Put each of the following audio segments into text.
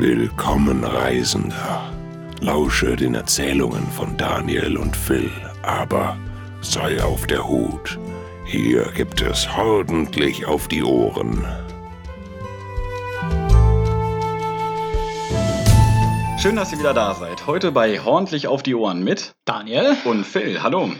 Willkommen, Reisender. Lausche den Erzählungen von Daniel und Phil, aber sei auf der Hut. Hier gibt es ordentlich auf die Ohren. Schön, dass ihr wieder da seid. Heute bei Hornlich auf die Ohren mit Daniel. und Phil. Hallo.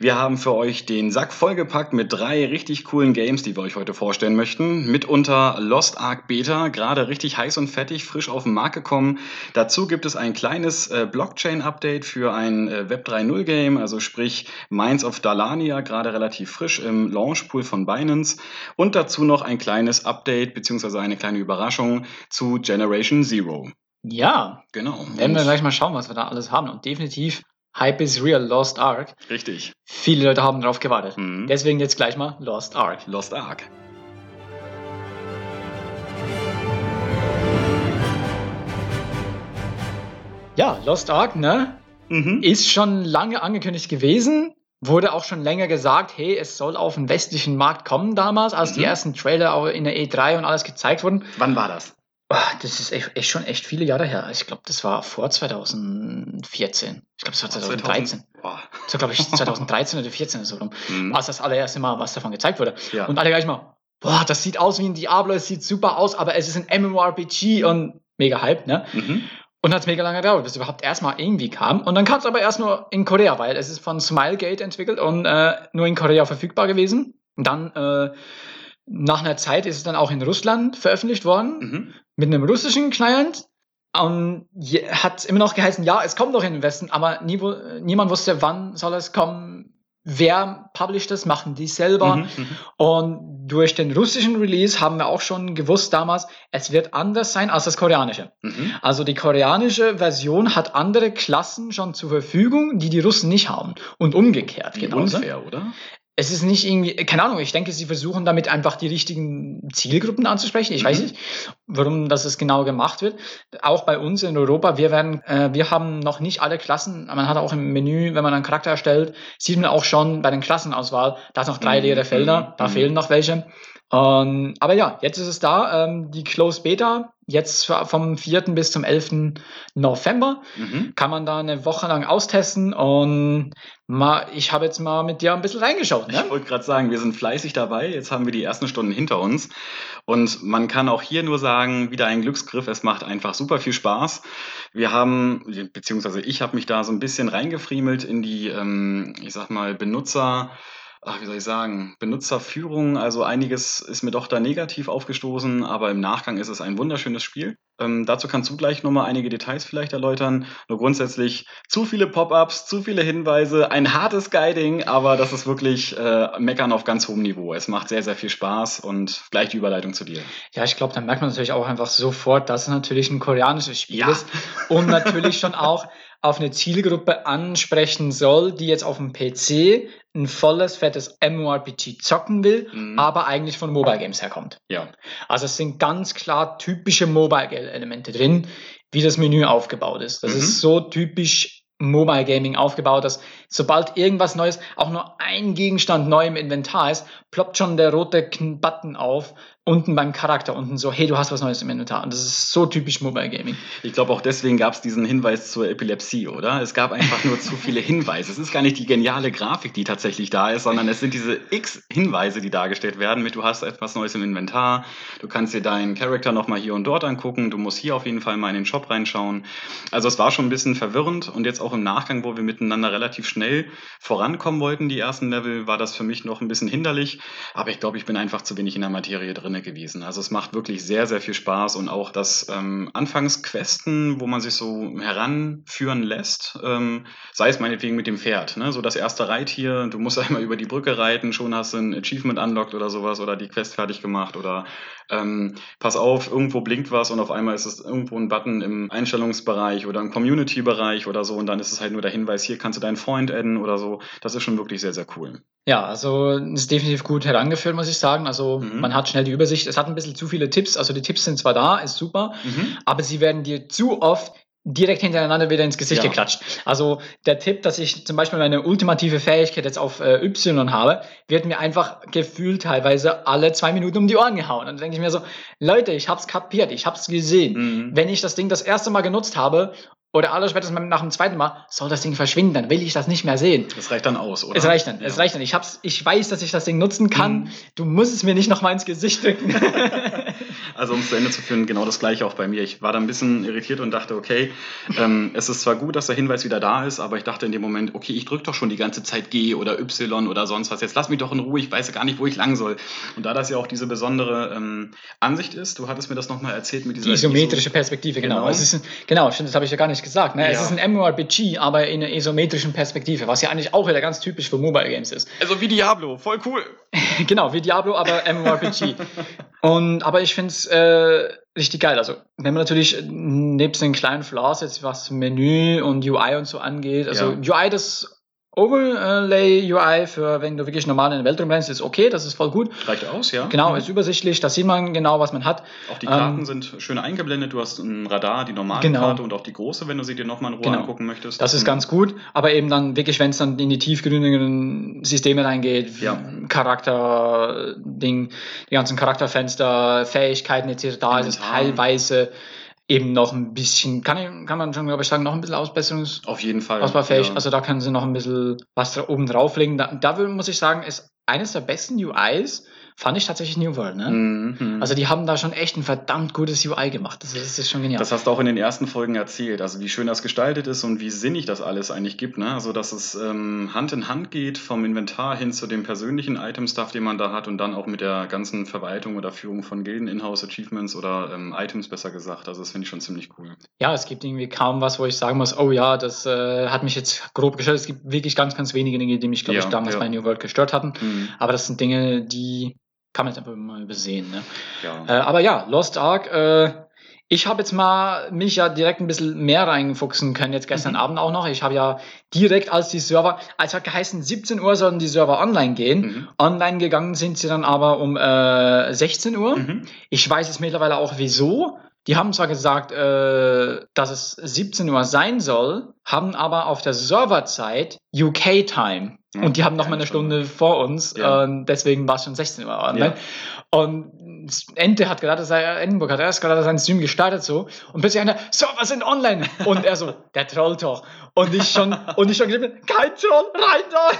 Wir haben für euch den Sack vollgepackt mit drei richtig coolen Games, die wir euch heute vorstellen möchten. Mitunter Lost Ark Beta, gerade richtig heiß und fettig, frisch auf den Markt gekommen. Dazu gibt es ein kleines äh, Blockchain-Update für ein äh, Web 3.0 Game, also sprich Minds of Dalania, gerade relativ frisch im Launchpool von Binance. Und dazu noch ein kleines Update beziehungsweise eine kleine Überraschung zu Generation Zero. Ja, Genau. werden wir gleich mal schauen, was wir da alles haben. Und definitiv, Hype is real, Lost Ark. Richtig. Viele Leute haben drauf gewartet. Mhm. Deswegen jetzt gleich mal Lost Ark. Lost Ark. Ja, Lost Ark, ne? Mhm. Ist schon lange angekündigt gewesen. Wurde auch schon länger gesagt, hey, es soll auf den westlichen Markt kommen damals, als die Mhm. ersten Trailer auch in der E3 und alles gezeigt wurden. Wann war das? Ah, Das ist echt, echt schon echt viele Jahre her. Ich glaube, das war vor 2014. Ich glaube, das war 2013. Boah. So glaube ich 2013 oder 2014 so rum. Mhm. Als das allererste Mal was davon gezeigt wurde. Ja. Und alle gleich mal, boah, das sieht aus wie ein Diablo, es sieht super aus, aber es ist ein MMORPG und mega Hype, ne? Mhm. Und hat mega lange gedauert, bis es überhaupt erstmal irgendwie kam. Und dann kam es aber erst nur in Korea, weil es ist von Smilegate entwickelt und äh, nur in Korea verfügbar gewesen. Und dann, äh, nach einer Zeit ist es dann auch in Russland veröffentlicht worden, Mhm. mit einem russischen Client. Und hat immer noch geheißen, ja, es kommt doch in den Westen, aber nie, niemand wusste, wann soll es kommen, wer publisht es, machen die selber. Mhm. Mhm. Und durch den russischen Release haben wir auch schon gewusst damals, es wird anders sein als das koreanische. Mhm. Also die koreanische Version hat andere Klassen schon zur Verfügung, die die Russen nicht haben. Und umgekehrt, Wie genauso. unfair, oder? Es ist nicht irgendwie, keine Ahnung, ich denke, sie versuchen damit einfach die richtigen Zielgruppen anzusprechen. Ich weiß Mhm. nicht, warum das es genau gemacht wird. Auch bei uns in Europa, wir werden, äh, wir haben noch nicht alle Klassen. Man hat auch im Menü, wenn man einen Charakter erstellt, sieht man auch schon bei den Klassenauswahl, da sind noch drei Mhm, leere Felder, da mhm. fehlen noch welche. Ähm, aber ja, jetzt ist es da, ähm, die Closed Beta, jetzt vom 4. bis zum 11. November Mhm. kann man da eine Woche lang austesten und mal, ich habe jetzt mal mit dir ein bisschen reingeschaut. Ne? Ich wollte gerade sagen, wir sind fleißig dabei. Jetzt haben wir die ersten Stunden hinter uns. Und man kann auch hier nur sagen, wieder ein Glücksgriff. Es macht einfach super viel Spaß. Wir haben, beziehungsweise ich habe mich da so ein bisschen reingefriemelt in die, ähm, ich sag mal, Benutzer. Ach, wie soll ich sagen, Benutzerführung, also einiges ist mir doch da negativ aufgestoßen, aber im Nachgang ist es ein wunderschönes Spiel. Ähm, dazu kannst du gleich nochmal einige Details vielleicht erläutern. Nur grundsätzlich zu viele Pop-ups, zu viele Hinweise, ein hartes Guiding, aber das ist wirklich äh, Meckern auf ganz hohem Niveau. Es macht sehr, sehr viel Spaß und gleich die Überleitung zu dir. Ja, ich glaube, da merkt man natürlich auch einfach sofort, dass es natürlich ein koreanisches Spiel Ja. ist und natürlich schon auch auf eine Zielgruppe ansprechen soll, die jetzt auf dem PC ein volles, fettes MMORPG zocken will, Mhm. aber eigentlich von Mobile Games herkommt. Ja. Also es sind ganz klar typische Mobile-Elemente drin, wie das Menü aufgebaut ist. Das Mhm. ist so typisch Mobile Gaming aufgebaut, dass sobald irgendwas Neues, auch nur ein Gegenstand neu im Inventar ist, ploppt schon der rote Button auf, unten beim Charakter, unten so, hey, du hast was Neues im Inventar. Und das ist so typisch Mobile Gaming. Ich glaube, auch deswegen gab es diesen Hinweis zur Epilepsie, oder? Es gab einfach nur zu viele Hinweise. Es ist gar nicht die geniale Grafik, die tatsächlich da ist, sondern es sind diese x Hinweise, die dargestellt werden mit, du hast etwas Neues im Inventar, du kannst dir deinen Charakter nochmal hier und dort angucken, du musst hier auf jeden Fall mal in den Shop reinschauen. Also es war schon ein bisschen verwirrend und jetzt auch im Nachgang, wo wir miteinander relativ schnell vorankommen wollten, die ersten Level, war das für mich noch ein bisschen hinderlich. Aber ich glaube, ich bin einfach zu wenig in der Materie drinne gewesen. Also es macht wirklich sehr, sehr viel Spaß und auch das ähm, Anfangsquesten, wo man sich so heranführen lässt, ähm, sei es meinetwegen mit dem Pferd, ne? so das erste Reittier, du musst einmal über die Brücke reiten, schon hast du ein Achievement unlocked oder sowas oder die Quest fertig gemacht oder ähm, pass auf, irgendwo blinkt was und auf einmal ist es irgendwo ein Button im Einstellungsbereich oder im Community-Bereich oder so und dann ist es halt nur der Hinweis, hier kannst du deinen Freund adden oder so. Das ist schon wirklich sehr, sehr cool. Ja, also ist definitiv gut herangeführt, muss ich sagen. Also Mhm. man hat schnell die Übersicht. Es hat ein bisschen zu viele Tipps. Also die Tipps sind zwar da, ist super, Mhm. aber sie werden dir zu oft direkt hintereinander wieder ins Gesicht Ja. geklatscht. Also der Tipp, dass ich zum Beispiel meine ultimative Fähigkeit jetzt auf äh, Y habe, wird mir einfach gefühlt teilweise alle zwei Minuten um die Ohren gehauen. Und dann denke ich mir so, Leute, ich hab's kapiert, ich hab's gesehen. Mhm. Wenn ich das Ding das erste Mal genutzt habe oder allerspätestens nach dem zweiten Mal, soll das Ding verschwinden, dann will ich das nicht mehr sehen. Das reicht dann aus, oder? Es reicht dann, Ja. es reicht dann. Ich, hab's, ich weiß, dass ich das Ding nutzen kann. Mhm. Du musst es mir nicht noch mal ins Gesicht drücken. Also um es zu Ende zu führen, genau das gleiche auch bei mir. Ich war da ein bisschen irritiert und dachte, okay, ähm, es ist zwar gut, dass der Hinweis wieder da ist, aber ich dachte in dem Moment, okay, ich drücke doch schon die ganze Zeit G oder Y oder sonst was. Jetzt lass mich doch in Ruhe, ich weiß gar nicht, wo ich lang soll. Und da das ja auch diese besondere ähm, Ansicht ist, du hattest mir das nochmal erzählt mit dieser Die isometrische Perspektive, genau. Genau. Es ist ein, genau, stimmt, das habe ich ja gar nicht gesagt. Ne? Es Ja. ist ein MMORPG, aber in einer isometrischen Perspektive, was ja eigentlich auch wieder ganz typisch für Mobile Games ist. Also wie Diablo, voll cool. genau, wie Diablo, aber MMORPG. und, aber ich finde es äh, richtig geil. Also, wenn man natürlich nebst den kleinen Flaws jetzt was Menü und UI und so angeht, also UI, das Overlay UI für, wenn du wirklich normal in der Welt rumrennst, ist okay, das ist voll gut. Reicht aus, ja? Genau, Mhm. ist übersichtlich, da sieht man genau, was man hat. Auch die Karten Ähm, sind schön eingeblendet. Du hast ein Radar, die normale Genau. Karte und auch die große, wenn du sie dir nochmal in Ruhe Genau. angucken möchtest. Das ist Mhm. ganz gut, aber eben dann wirklich, wenn es dann in die tiefgründigen Systeme reingeht, Ja. Charakter, Ding, die ganzen Charakterfenster, Fähigkeiten etc., da ist es teilweise eben noch ein bisschen, kann, ich, kann man schon, glaube ich, sagen, noch ein bisschen Ausbesserungs Auf jeden Fall. ausbaufähig. Ja. Also da können sie noch ein bisschen was da oben drauflegen. Da, da muss ich sagen, ist eines der besten UIs, fand ich tatsächlich New World. Ne? Mhm. Also die haben da schon echt ein verdammt gutes UI gemacht. Das ist, das ist schon genial. Das hast du auch in den ersten Folgen erzählt, also wie schön das gestaltet ist und wie sinnig das alles eigentlich gibt. Ne? Also dass es ähm, Hand in Hand geht vom Inventar hin zu dem persönlichen Item-Stuff, den man da hat und dann auch mit der ganzen Verwaltung oder Führung von Gilden, Inhouse-Achievements oder ähm, Items besser gesagt. Also das finde ich schon ziemlich cool. Ja, es gibt irgendwie kaum was, wo ich sagen muss, oh ja, das äh, hat mich jetzt grob gestört. Es gibt wirklich ganz, ganz wenige Dinge, die mich, glaube Ja, ich, damals ja. bei New World gestört hatten. Mhm. Aber das sind Dinge, die kann man jetzt einfach mal übersehen. Ne? Ja. Äh, aber ja, Lost Ark, äh, ich habe jetzt mal mich ja direkt ein bisschen mehr reinfuchsen können, jetzt gestern Mhm. Abend auch noch. Ich habe ja direkt als die Server, als hat geheißen, 17 Uhr sollen die Server online gehen. Mhm. Online gegangen sind sie dann aber um äh, 16 Uhr. Mhm. Ich weiß jetzt mittlerweile auch wieso. Die haben zwar gesagt, äh, dass es 17 Uhr sein soll, haben aber auf der Serverzeit UK-Time. Und die haben noch mal eine Stunde vor uns. Ja. Und deswegen war es schon 16 Uhr online. Ja. Und Ente hat gerade sein, Edinburgh hat erst gerade seinen Stream gestartet so. Und plötzlich einer, Server sind online. Und er so, der trollt doch. Und ich schon, und ich schon gesagt, kein Troll, rein da!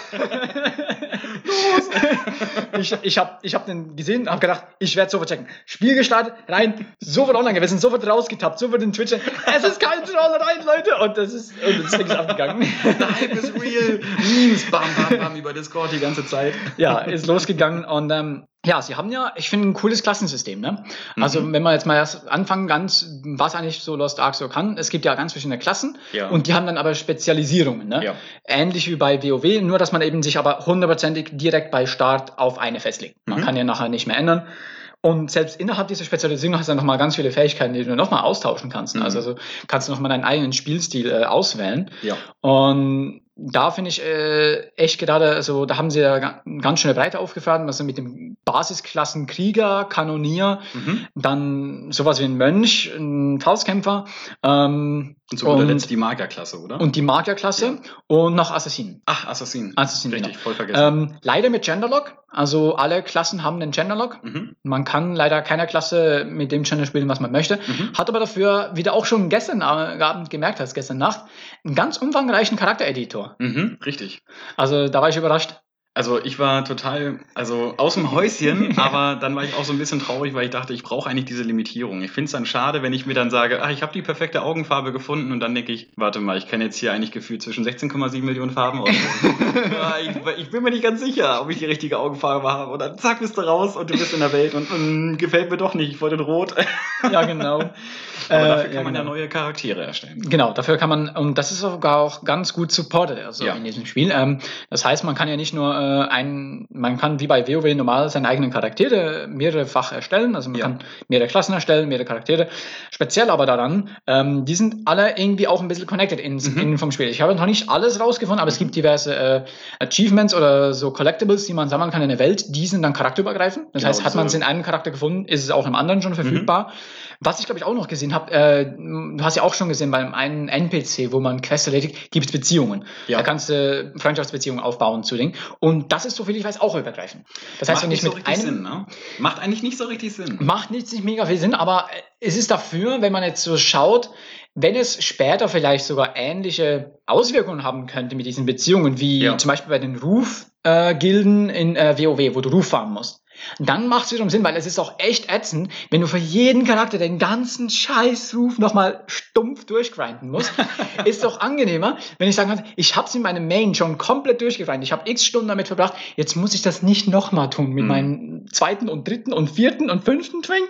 ich ich habe ich hab den gesehen und habe gedacht, ich werde sofort checken. Spiel gestartet, rein, sofort online gewesen, sofort rausgetappt, sofort in Twitch. Es ist kein Troll, rein, Leute! Und das ist, und das ist abgegangen. Der Hype ist real. Memes, bam, bam, bam, über Discord die ganze Zeit. ja, ist losgegangen und ähm, ja, sie haben ja, ich finde, ein cooles Klassensystem. Ne? Also, Mhm. wenn wir jetzt mal erst anfangen, ganz, was eigentlich so Lost Ark so kann, es gibt ja ganz verschiedene Klassen Ja. und die haben dann aber Spezialisierungen. Ne? Ja. Ähnlich wie bei WoW, nur dass man eben sich aber hundertprozentig direkt bei Start auf eine festlegt. Man Mhm. kann ja nachher nicht mehr ändern. Und selbst innerhalb dieser Spezialisierung hast du dann nochmal ganz viele Fähigkeiten, die du nochmal austauschen kannst. Mhm. Also, also kannst du nochmal deinen eigenen Spielstil äh, auswählen. Ja. Und da finde ich äh, echt gerade, also da haben sie ja ga- ganz schöne Breite aufgefahren, also mit dem Basisklassen Krieger, Kanonier, Mhm. dann sowas wie ein Mönch, ein Faustkämpfer ähm, Und zu guter Und- Letzt die Magierklasse, oder? und die Magierklasse und noch Assassinen. Ach, Assassin. Assassin, Richtig, voll vergessen. Ähm, leider mit Genderlock, also alle Klassen haben einen Genderlock. Mhm. Man kann leider keiner Klasse mit dem Gender spielen, was man möchte. Mhm. Hat aber dafür, wie du auch schon gestern Abend gemerkt hast, gestern Nacht, einen ganz umfangreichen Charaktereditor. Mhm. Richtig. Also da war ich überrascht. Also ich war total, also aus dem Häuschen, aber dann war ich auch so ein bisschen traurig, weil ich dachte, ich brauche eigentlich diese Limitierung. Ich finde es dann schade, wenn ich mir dann sage, ach, ich habe die perfekte Augenfarbe gefunden und dann denke ich, warte mal, ich kann jetzt hier eigentlich gefühlt zwischen 16,7 Millionen Farben auswählen. ja, ich, ich bin mir nicht ganz sicher, ob ich die richtige Augenfarbe habe. Und dann zack, bist du raus und du bist in der Welt und, mm, gefällt mir doch nicht, ich wollte Rot. Ja, genau. Aber Äh, dafür kann ja, man ja genau. neue Charaktere erstellen. Genau, dafür kann man, und das ist sogar auch ganz gut supported also Ja. in diesem Spiel. Ähm, das heißt, man kann ja nicht nur äh, ein, man kann wie bei WoW normal seine eigenen Charaktere mehrerefach erstellen, also man Ja. kann mehrere Klassen erstellen, mehrere Charaktere. Speziell aber daran, ähm, die sind alle irgendwie auch ein bisschen connected ins, Mhm. innen vom Spiel. Ich habe noch nicht alles rausgefunden, aber es gibt diverse äh, Achievements oder so Collectibles, die man sammeln kann in der Welt, die sind dann charakterübergreifend. Das Genau, heißt, hat man es in einem Charakter gefunden, ist es auch im anderen schon verfügbar. Was ich glaube ich auch noch gesehen habe, äh, du hast ja auch schon gesehen beim einen NPC, wo man Quests erledigt, gibt es Beziehungen. Ja. Da kannst du Freundschaftsbeziehungen aufbauen zu Dingen. Und das ist, soviel ich weiß, auch übergreifend. Das heißt, Macht wenn ich nicht so mit richtig einem Sinn, ne? Macht eigentlich nicht so richtig Sinn. Macht nicht, nicht mega viel Sinn, aber es ist dafür, wenn man jetzt so schaut, wenn es später vielleicht sogar ähnliche Auswirkungen haben könnte mit diesen Beziehungen, wie Ja. zum Beispiel bei den Ruf-Gilden in äh, WoW, wo du Ruf fahren musst. Dann macht es wiederum Sinn, weil es ist auch echt ätzend, wenn du für jeden Charakter den ganzen Scheißruf nochmal stumpf durchgrinden musst. ist doch angenehmer, wenn ich sagen kann, ich habe es in meinem Main schon komplett durchgegrindet. Ich habe x Stunden damit verbracht, jetzt muss ich das nicht nochmal tun mit Mhm. meinem zweiten und dritten und vierten und fünften Twink.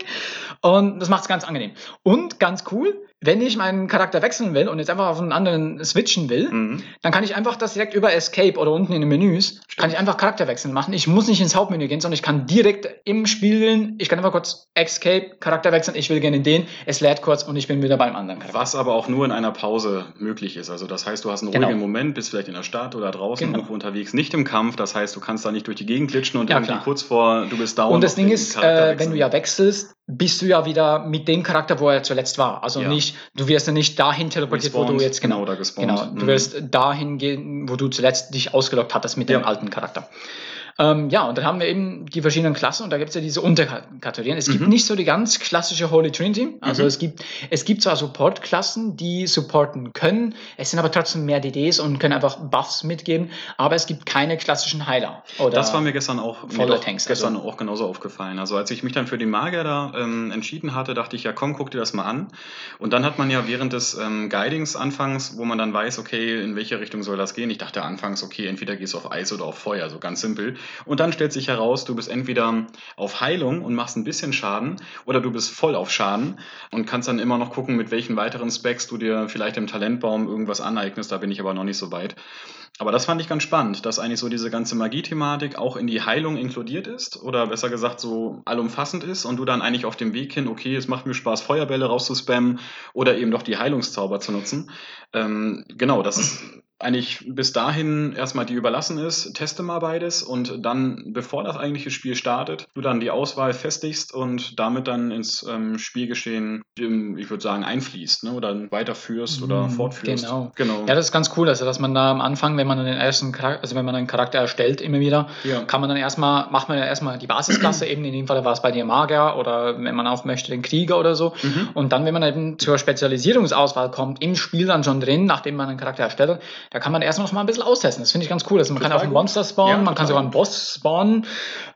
Und das macht es ganz angenehm. Und ganz cool, wenn ich meinen Charakter wechseln will und jetzt einfach auf einen anderen switchen will, Mhm. dann kann ich einfach das direkt über Escape oder unten in den Menüs, kann ich einfach Charakterwechsel machen. Ich muss nicht ins Hauptmenü gehen, sondern ich kann direkt im Spielen, ich kann einfach kurz Escape, Charakter wechseln, ich will gerne den, es lädt kurz und ich bin wieder beim anderen Charakter. Was aber auch nur in einer Pause möglich ist. Also das heißt, du hast einen Genau. ruhigen Moment, bist vielleicht in der Stadt oder draußen Genau. irgendwo unterwegs, nicht im Kampf. Das heißt, du kannst da nicht durch die Gegend glitschen und Ja, irgendwie klar. kurz vor, du bist down. Und das Ding ist, Charakter äh, wenn wechseln. du ja wechselst, bist du ja wieder mit dem Charakter, wo er zuletzt war. Also Ja. nicht, du wirst ja nicht dahin teleportiert, wo du Respawned, jetzt genau. Genau, du Mhm. wirst dahin gehen, wo du zuletzt dich ausgelockt hattest mit dem Ja. alten Charakter. Ähm, ja, und dann haben wir eben die verschiedenen Klassen und da gibt es ja diese Unterkategorien. Es gibt Mhm. nicht so die ganz klassische Holy Trinity. Also Mhm. es gibt es gibt zwar Support-Klassen, die supporten können, es sind aber trotzdem mehr DDs und können einfach Buffs mitgeben, aber es gibt keine klassischen Heiler. Oder Das war mir gestern auch, mir doch Tanks, gestern also- auch genauso aufgefallen. Also als ich mich dann für den Magier da ähm, entschieden hatte, dachte ich, ja komm, guck dir das mal an. Und dann hat man ja während des ähm, Guidings anfangs, wo man dann weiß, okay, in welche Richtung soll das gehen. Ich dachte anfangs, okay, entweder gehst du auf Eis oder auf Feuer, so ganz simpel. Und dann stellt sich heraus, du bist entweder auf Heilung und machst ein bisschen Schaden oder du bist voll auf Schaden und kannst dann immer noch gucken, mit welchen weiteren Specs du dir vielleicht im Talentbaum irgendwas aneignest. Da bin ich aber noch nicht so weit. Aber das fand ich ganz spannend, dass eigentlich so diese ganze Magie-Thematik auch in die Heilung inkludiert ist oder besser gesagt so allumfassend ist und du dann eigentlich auf dem Weg hin, okay, es macht mir Spaß, Feuerbälle rauszuspammen oder eben doch die Heilungszauber zu nutzen. Ähm, genau, das ist eigentlich bis dahin erstmal die überlassen ist, teste mal beides und dann, bevor das eigentliche Spiel startet, du dann die Auswahl festigst und damit dann ins ähm, Spielgeschehen, ähm, ich würde sagen, einfließt ne? oder weiterführst oder Mm, fortführst. genau. genau. Ja, das ist ganz cool, also dass man da am Anfang, wenn man den ersten Charakter, also wenn man einen Charakter erstellt, immer wieder, Ja. kann man dann erstmal, macht man ja erstmal die Basisklasse, eben in dem Fall war es bei dir Magier oder wenn man auch möchte, den Krieger oder so. Mhm. Und dann, wenn man eben zur Spezialisierungsauswahl kommt, im Spiel dann schon drin, nachdem man einen Charakter erstellt hat, da kann man erst noch mal ein bisschen austesten. Das finde ich ganz cool. Also man kann Total auch einen gut. Monster spawnen, Ja, man kann sogar einen Boss spawnen,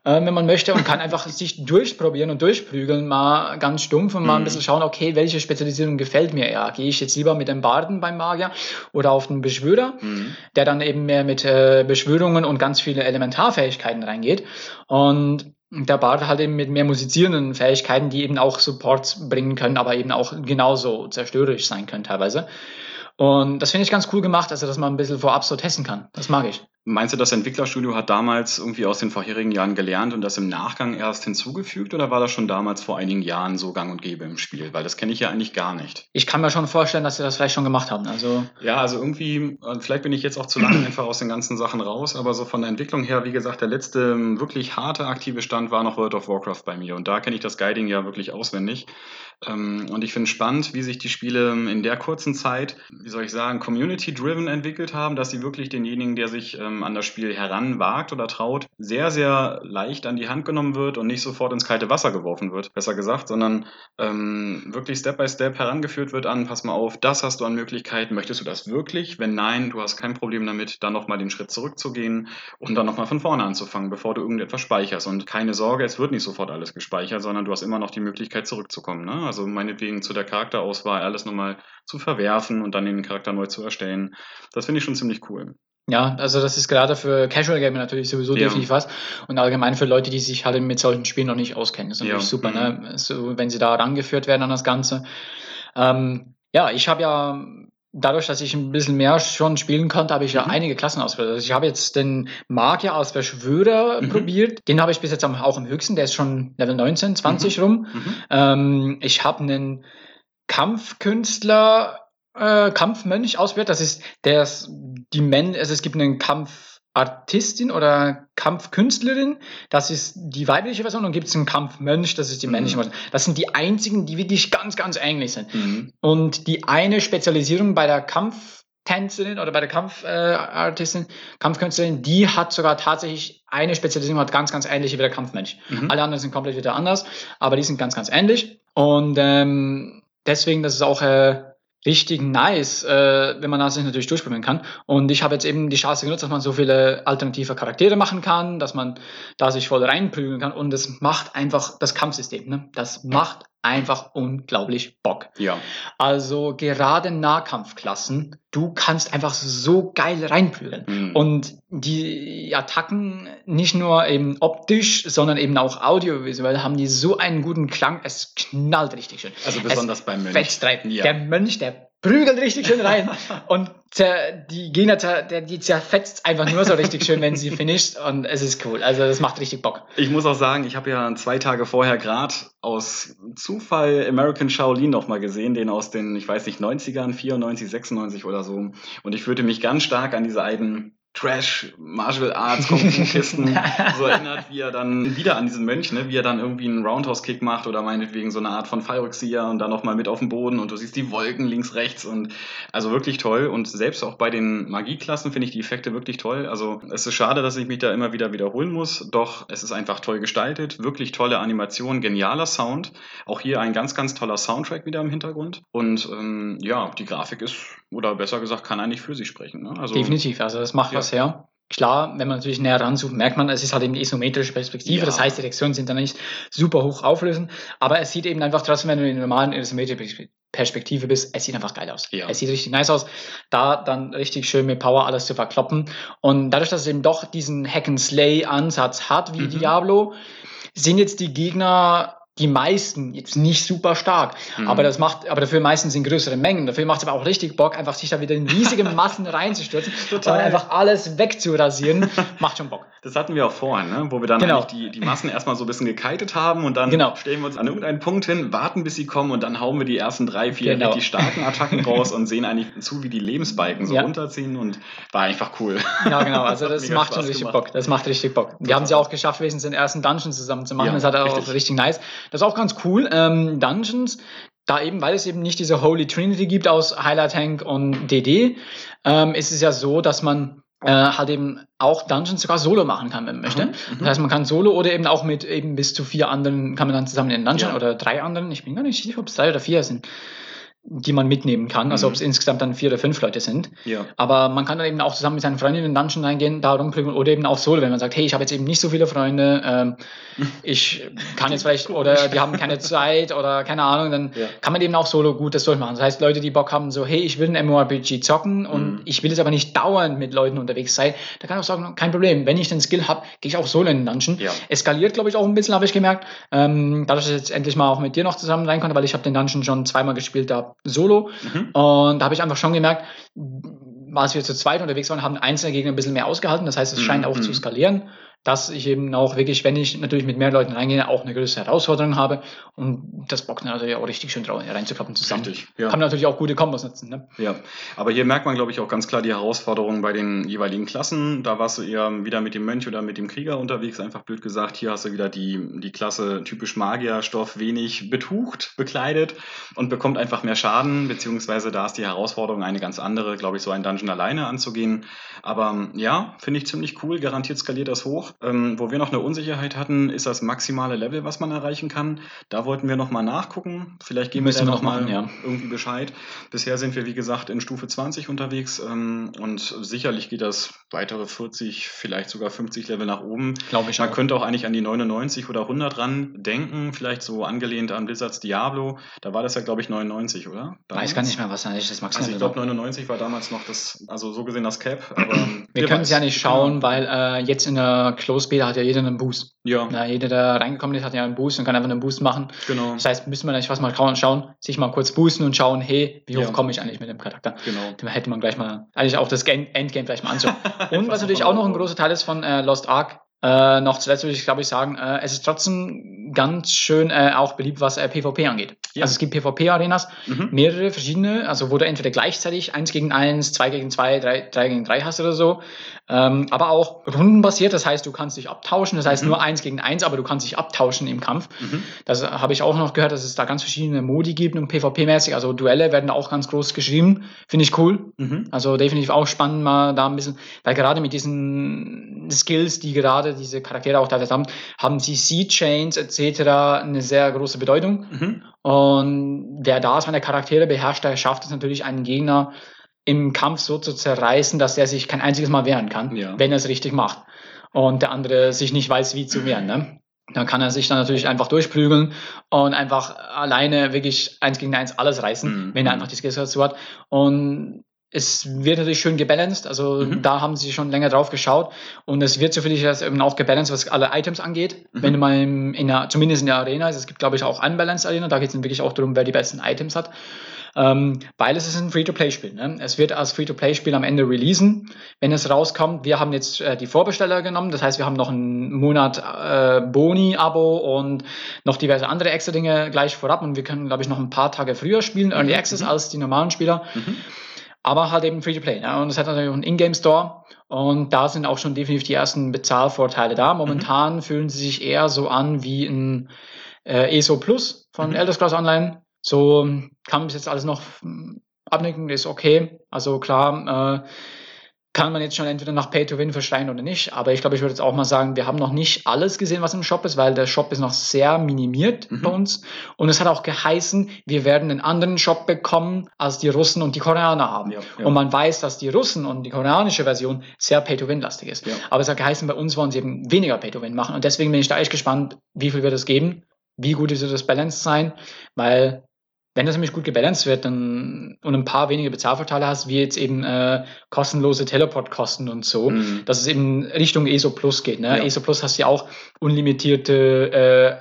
äh, wenn man möchte, und kann einfach sich durchprobieren und durchprügeln, mal ganz stumpf und mal ein Mhm. bisschen schauen, okay, welche Spezialisierung gefällt mir eher. Gehe ich jetzt lieber mit dem Barden beim Magier oder auf den Beschwörer? Mhm. der dann eben mehr mit äh, Beschwörungen und ganz viele Elementarfähigkeiten reingeht. Und der Bard halt eben mit mehr musizierenden Fähigkeiten, die eben auch Supports bringen können, aber eben auch genauso zerstörerisch sein können teilweise. Und das finde ich ganz cool gemacht, also dass man ein bisschen vorab so testen kann. Das mag ich. Meinst du, das Entwicklerstudio hat damals irgendwie aus den vorherigen Jahren gelernt und das im Nachgang erst hinzugefügt oder war das schon damals vor einigen Jahren so gang und gäbe im Spiel? Weil das kenne ich ja eigentlich gar nicht. Ich kann mir schon vorstellen, dass sie das vielleicht schon gemacht haben. Also Ja, also irgendwie, äh, vielleicht bin ich jetzt auch zu lange einfach aus den ganzen Sachen raus, aber so von der Entwicklung her, wie gesagt, der letzte ähm, wirklich harte aktive Stand war noch World of Warcraft bei mir und da kenne ich das Guiding ja wirklich auswendig. Ähm, Und ich finde spannend, wie sich die Spiele in der kurzen Zeit, wie soll ich sagen, community-driven entwickelt haben, dass sie wirklich denjenigen, der sich ähm, an das Spiel heranwagt oder traut, sehr, sehr leicht an die Hand genommen wird und nicht sofort ins kalte Wasser geworfen wird, besser gesagt, sondern ähm, wirklich Step by Step herangeführt wird an, pass mal auf, das hast du an Möglichkeiten, möchtest du das wirklich? Wenn nein, du hast kein Problem damit, dann nochmal den Schritt zurückzugehen und dann nochmal von vorne anzufangen, bevor du irgendetwas speicherst. Und keine Sorge, es wird nicht sofort alles gespeichert, sondern du hast immer noch die Möglichkeit zurückzukommen. Ne? Also meinetwegen zu der Charakterauswahl alles nochmal zu verwerfen und dann den Charakter neu zu erstellen. Das finde ich schon ziemlich cool. ja, also das ist gerade für Casual Gamer natürlich sowieso Ja. definitiv was. Und allgemein für Leute, die sich halt mit solchen Spielen noch nicht auskennen. Das ist natürlich Ja, super, mhm. ne? So, wenn sie da rangeführt werden an das Ganze. Ähm, ja, ich habe ja dadurch, dass ich ein bisschen mehr schon spielen konnte, habe ich ja Mhm. einige Klassen ausprobiert. Also ich habe jetzt den Magier als Beschwörer Mhm. probiert. Den habe ich bis jetzt am- auch im höchsten. Der ist schon Level 19, 20 rum. Mhm. Ähm, ich habe einen Kampfkünstler, äh, Kampfmönch ausprobiert. Das ist der ist die Men also es gibt einen Kampf Kampfartistin oder Kampfkünstlerin. Das ist die weibliche Version. Und gibt es einen Kampfmönch, das ist die männliche Mhm. Version. Das sind die einzigen, die wirklich ganz, ganz ähnlich sind. Mhm. Und die eine Spezialisierung bei der Kampftänzerin oder bei der Kampfartistin, Kampfkünstlerin, die hat sogar tatsächlich eine Spezialisierung, hat ganz, ganz ähnliche wie der Kampfmensch. Mhm. Alle anderen sind komplett wieder anders, aber die sind ganz, ganz ähnlich. Und ähm, deswegen, das ist auch äh, richtig nice, äh, wenn man das sich natürlich durchprobieren kann. Und ich habe jetzt eben die Chance genutzt, dass man so viele alternative Charaktere machen kann, dass man da sich voll reinprügeln kann. Und das macht einfach das Kampfsystem. Ne? Das macht einfach unglaublich Bock. Ja. Also gerade Nahkampfklassen, du kannst einfach so geil reinprügeln. Mhm. Und die Attacken nicht nur eben optisch, sondern eben auch audiovisuell haben die so einen guten Klang. Es knallt richtig schön. also besonders beim Mönch. Fetzt rein. Ja. Der Mönch, der prügelt richtig schön rein. und die Gegner, die zerfetzt einfach nur so richtig schön, wenn sie finisht. Und es ist cool. Also das macht richtig Bock. Ich muss auch sagen, ich habe ja zwei Tage vorher gerade aus Zufall American Shaolin noch mal gesehen, den aus den, ich weiß nicht, 90ern, 94, 96 oder so. Und ich fühlte mich ganz stark an diese alten Trash, Martial Arts, Kung Fu Kisten so erinnert, wie er dann wieder an diesen Mönch, ne, wie er dann irgendwie einen Roundhouse Kick macht oder meinetwegen so eine Art von Fallrückzieher und dann noch mal mit auf dem Boden und du siehst die Wolken links, rechts und also wirklich toll und selbst auch bei den Magieklassen finde ich die Effekte wirklich toll. Also es ist schade, dass ich mich da immer wieder wiederholen muss, doch es ist einfach toll gestaltet, wirklich tolle Animation, genialer Sound, auch hier ein ganz, ganz toller Soundtrack wieder im Hintergrund und ähm, ja, die Grafik ist, oder besser gesagt, kann eigentlich für sich sprechen. Ne? Also, Definitiv. Also das macht Ja. was her. Klar, wenn man natürlich näher ranzoomt, merkt man, es ist halt eben die isometrische Perspektive. Ja. Das heißt, die Texturen sind dann nicht super hoch auflösen. Aber es sieht eben einfach trotzdem, wenn du in der normalen isometrischen Perspektive bist, es sieht einfach geil aus. Ja. Es sieht richtig nice aus. Da dann richtig schön mit Power alles zu verkloppen. Und dadurch, dass es eben doch diesen Hack-and-Slay-Ansatz hat, wie Mhm. Diablo, sind jetzt die Gegner die meisten jetzt nicht super stark. Mhm. Aber das macht, aber dafür meistens in größeren Mengen. Dafür macht es aber auch richtig Bock, einfach sich da wieder in riesige Massen reinzustürzen Total. und einfach alles wegzurasieren. macht schon Bock. Das hatten wir auch vorhin, ne? wo wir dann Genau. die, die Massen erstmal so ein bisschen gekitet haben und dann Genau. stellen wir uns an irgendeinen Punkt hin, warten bis sie kommen und dann hauen wir die ersten drei, vier Genau. richtig starken Attacken raus und sehen eigentlich zu, wie die Lebensbalken so Ja. runterziehen und war einfach cool. Ja, genau. Also das mega macht Spaß schon richtig gemacht. Bock. Das macht richtig Bock. Wir haben es ja auch geschafft, wenigstens den ersten Dungeon zusammen zu machen. Ja, das hat auch richtig. richtig. nice. Das ist auch ganz cool. Ähm, Dungeons, da eben, weil es eben nicht diese Holy Trinity gibt aus Heiler Tank und DD, ähm, ist es ja so, dass man äh, halt eben auch Dungeons sogar solo machen kann, wenn man möchte. Mhm, Das heißt, man kann solo oder eben auch mit eben bis zu vier anderen kann man dann zusammen in den Dungeon Ja. oder drei anderen. Ich bin gar nicht sicher, ob es drei oder vier sind, die man mitnehmen kann. Also Mhm. ob es insgesamt dann vier oder fünf Leute sind. Ja. Aber man kann dann eben auch zusammen mit seinen Freunden in den Dungeon reingehen, da rumprügeln oder eben auch solo, wenn man sagt, hey, ich habe jetzt eben nicht so viele Freunde, ähm, ich kann jetzt vielleicht, oder die haben keine Zeit oder keine Ahnung, dann Ja. kann man eben auch solo gut das durchmachen. Das heißt, Leute, die Bock haben, so, hey, ich will ein MMORPG zocken und Mhm. ich will jetzt aber nicht dauernd mit Leuten unterwegs sein, da kann ich auch sagen, kein Problem, wenn ich den Skill habe, gehe ich auch solo in den Dungeon. Ja. Eskaliert, glaube ich, auch ein bisschen, habe ich gemerkt. Ähm, dadurch, dass ich jetzt endlich mal auch mit dir noch zusammen rein konnte, weil ich habe den Dungeon schon zweimal gespielt, da solo. Mhm. Und da habe ich einfach schon gemerkt, als wir zu zweit unterwegs waren, haben einzelne Gegner ein bisschen mehr ausgehalten. Das heißt, es Mhm, scheint auch mhm. zu skalieren, dass ich eben auch wirklich, wenn ich natürlich mit mehr Leuten reingehe, auch eine größere Herausforderung habe. Und das bockt natürlich auch richtig schön drauf, reinzuklappen zusammen. Richtig, ja. Kann natürlich auch gute Kombos nutzen. Ne? Ja, aber hier merkt man, glaube ich, auch ganz klar die Herausforderungen bei den jeweiligen Klassen. Da warst du eher wieder mit dem Mönch oder mit dem Krieger unterwegs, einfach blöd gesagt. Hier hast du wieder die, die Klasse typisch Magierstoff, wenig betucht, bekleidet und bekommt einfach mehr Schaden, beziehungsweise da ist die Herausforderung eine ganz andere, glaube ich, so ein Dungeon alleine anzugehen. Aber ja, finde ich ziemlich cool, garantiert skaliert das hoch. Ähm, wo wir noch eine Unsicherheit hatten, ist das maximale Level, was man erreichen kann. Da wollten wir nochmal nachgucken. Vielleicht geben Müssen wir da noch nochmal ja. irgendwie Bescheid. Bisher sind wir, wie gesagt, in Stufe 20 unterwegs ähm, und sicherlich geht das weitere 40, vielleicht sogar 50 Level nach oben. Glaube ich Man auch. könnte auch eigentlich an die 99 oder 100 ran denken, vielleicht so angelehnt an Blizzards Diablo. Da war das ja, glaube ich, 99, oder? Weiß gar nicht mehr, was eigentlich das Maximum Also ich glaube, 99 war damals noch das, also so gesehen das Cap. Aber Wir können es ja nicht schauen, weil äh, jetzt in der Close Beta hat ja jeder einen Boost. Ja, Ja, jeder, der reingekommen ist, hat ja einen Boost und kann einfach einen Boost machen. genau. Das heißt, müssen wir eigentlich fast mal schauen, sich mal kurz boosten und schauen, hey, wie hoch Ja. komme ich eigentlich mit dem Charakter? Genau. Da hätte man gleich mal, eigentlich auch das Game, Endgame gleich mal anschauen. Und was natürlich auch noch ein großer Teil ist von äh, Lost Ark, Äh, noch zuletzt würde ich, glaube ich, sagen, äh, es ist trotzdem ganz schön äh, auch beliebt, was äh, PvP angeht. Ja. Also es gibt PvP-Arenas, Mhm. mehrere verschiedene, also wo du entweder gleichzeitig 1 gegen 1, 2 gegen 2, 3, 3 gegen 3 hast oder so. Ähm, aber auch rundenbasiert, das heißt, du kannst dich abtauschen, das heißt Mhm. nur 1 gegen 1, aber du kannst dich abtauschen im Kampf. Mhm. Das habe ich auch noch gehört, dass es da ganz verschiedene Modi gibt und PvP-mäßig, also Duelle werden da auch ganz groß geschrieben. Finde ich cool. Mhm. Also definitiv auch spannend, mal da ein bisschen, weil gerade mit diesen Skills, die gerade diese Charaktere auch teilweise haben, haben die Seed-Chains etc. eine sehr große Bedeutung. Mhm. Und wer da seine Charaktere beherrscht, der schafft es natürlich, einen Gegner im Kampf so zu zerreißen, dass er sich kein einziges Mal wehren kann, Ja. wenn er es richtig macht. Und der andere sich nicht weiß, wie zu wehren. Ne? Dann kann er sich dann natürlich einfach durchprügeln und einfach alleine wirklich eins gegen eins alles reißen, Mhm. wenn er einfach die Skills dazu hat. Und es wird natürlich schön gebalanced, also Mhm. da haben sie schon länger drauf geschaut und es wird so dich jetzt eben auch gebalanced, was alle Items angeht. Mhm. Wenn du mal im, in der, zumindest in der Arena ist, es gibt glaube ich auch Unbalanced Arena, da geht es dann wirklich auch darum, wer die besten Items hat. Ähm, weil es ist ein Free-to-Play-Spiel. Ne? Es wird als Free-to-Play-Spiel am Ende releasen, wenn es rauskommt. Wir haben jetzt äh, die Vorbesteller genommen, das heißt, wir haben noch einen Monat äh, Boni-Abo und noch diverse andere extra Dinge gleich vorab und wir können, glaube ich, noch ein paar Tage früher spielen, Early Access mhm. als die normalen Spieler. Mhm. Aber halt eben Free-to-Play. Ne? Und es hat natürlich auch einen Ingame-Store. Und da sind auch schon definitiv die ersten Bezahlvorteile da. Momentan fühlen sie sich eher so an wie ein äh, ESO Plus von Mhm. Elder Scrolls Online. So kann man bis jetzt alles noch mm, abnicken, ist okay. Also klar, äh, kann man jetzt schon entweder nach Pay to Win verschreien oder nicht. Aber ich glaube, ich würde jetzt auch mal sagen, wir haben noch nicht alles gesehen, was im Shop ist, weil der Shop ist noch sehr minimiert Mhm. bei uns. Und es hat auch geheißen, wir werden einen anderen Shop bekommen, als die Russen und die Koreaner haben. Ja, ja. Und man weiß, dass die Russen und die koreanische Version sehr Pay-to-Win-lastig ist. Ja. Aber es hat geheißen, bei uns wollen sie eben weniger Pay-to-Win machen. Und deswegen bin ich da echt gespannt, wie viel wird es geben, wie gut wird das Balance sein, weil wenn das nämlich gut gebalanced wird dann, und ein paar wenige Bezahlvorteile hast, wie jetzt eben äh, kostenlose Teleportkosten und so, Mhm. dass es eben Richtung ESO Plus geht. Ne? Ja. ESO Plus hast du ja auch unlimitierte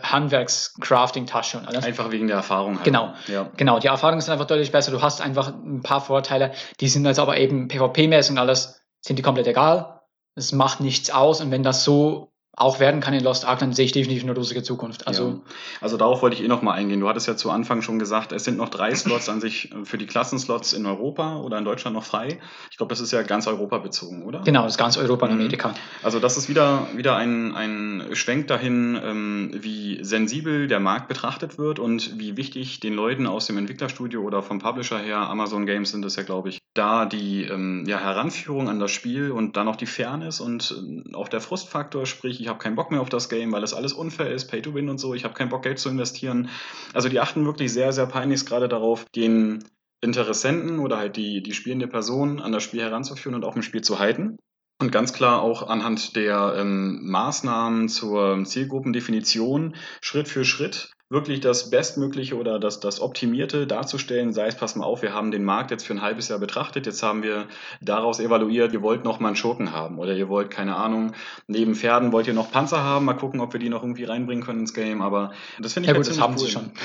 äh, Handwerks-Crafting-Tasche und alles. Einfach wegen der Erfahrung. Halt. Genau. Ja. Genau, die Erfahrungen sind einfach deutlich besser. Du hast einfach ein paar Vorteile, die sind jetzt aber eben PvP-mäßig und alles, sind die komplett egal. Es macht nichts aus und wenn das so auch werden kann in Lost Ark, dann sehe ich definitiv eine rosige Zukunft. Also, ja. also darauf wollte ich eh noch mal eingehen. Du hattest ja zu Anfang schon gesagt, es sind noch drei Slots an sich äh, für die Klassenslots in Europa oder in Deutschland noch frei. Ich glaube, das ist ja ganz Europa bezogen, oder? genau, das ist ganz Europa und Mhm. Amerika. Also das ist wieder, wieder ein, ein Schwenk dahin, ähm, wie sensibel der Markt betrachtet wird und wie wichtig den Leuten aus dem Entwicklerstudio oder vom Publisher her, Amazon Games sind es ja, glaube ich, da die ähm, ja, Heranführung an das Spiel und dann noch die Fairness und ähm, auch der Frustfaktor, sprich, ich habe keinen Bock mehr auf das Game, weil das alles unfair ist, Pay to Win und so, ich habe keinen Bock, Geld zu investieren. Also die achten wirklich sehr, sehr peinlich gerade darauf, den Interessenten oder halt die, die spielende Person an das Spiel heranzuführen und auch im Spiel zu halten. Und ganz klar auch anhand der ähm, Maßnahmen zur Zielgruppendefinition Schritt für Schritt wirklich das Bestmögliche oder das, das Optimierte darzustellen, sei es, pass mal auf, wir haben den Markt jetzt für ein halbes Jahr betrachtet, jetzt haben wir daraus evaluiert, ihr wollt noch mal einen Schurken haben oder ihr wollt, keine Ahnung, neben Pferden wollt ihr noch Panzer haben, mal gucken, ob wir die noch irgendwie reinbringen können ins Game, aber das finde ich Ja gut, das haben cool. sie schon.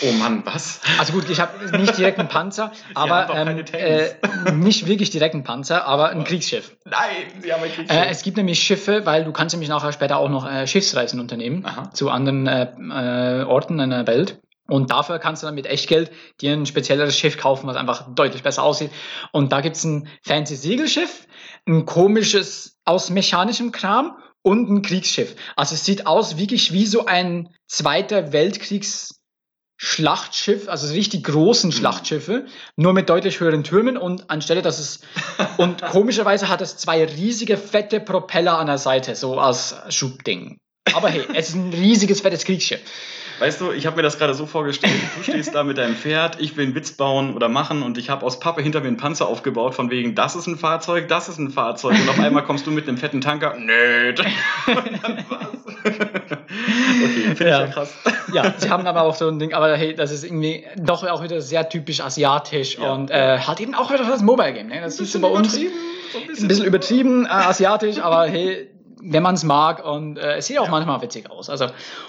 Oh Mann, was? Also gut, ich habe nicht direkt einen Panzer, aber ähm, äh, nicht wirklich direkt einen Panzer, aber ein Kriegsschiff. Nein, sie haben ein Kriegsschiff. Äh, es gibt nämlich Schiffe, weil du kannst nämlich nachher später auch noch äh, Schiffsreisen unternehmen Aha. zu anderen äh, äh, Orten in der Welt. Und dafür kannst du dann mit Echtgeld dir ein spezielleres Schiff kaufen, was einfach deutlich besser aussieht. Und da gibt's ein fancy Segelschiff, ein komisches aus mechanischem Kram und ein Kriegsschiff. Also es sieht aus wirklich wie so ein Zweiter Weltkriegs Schlachtschiff, also richtig großen Schlachtschiffe, nur mit deutlich höheren Türmen und anstelle, dass es und komischerweise hat es zwei riesige fette Propeller an der Seite, so als Schubding. Aber hey, es ist ein riesiges fettes Kriegsschiff. Weißt du, ich habe mir das gerade so vorgestellt, du stehst da mit deinem Pferd, ich will einen Witz bauen oder machen und ich habe aus Pappe hinter mir einen Panzer aufgebaut, von wegen, das ist ein Fahrzeug, das ist ein Fahrzeug und auf einmal kommst du mit einem fetten Tanker, nö. Okay, finde ich Ja. krass. Ja, sie haben aber auch so ein Ding, aber hey, das ist irgendwie doch auch wieder sehr typisch asiatisch Ja. und äh, hat eben auch wieder das Mobile Game. Ne? Das du bei uns so ein ein bisschen übertrieben, äh, asiatisch, aber hey, wenn man es mag und äh, es sieht auch Ja. manchmal witzig aus. Also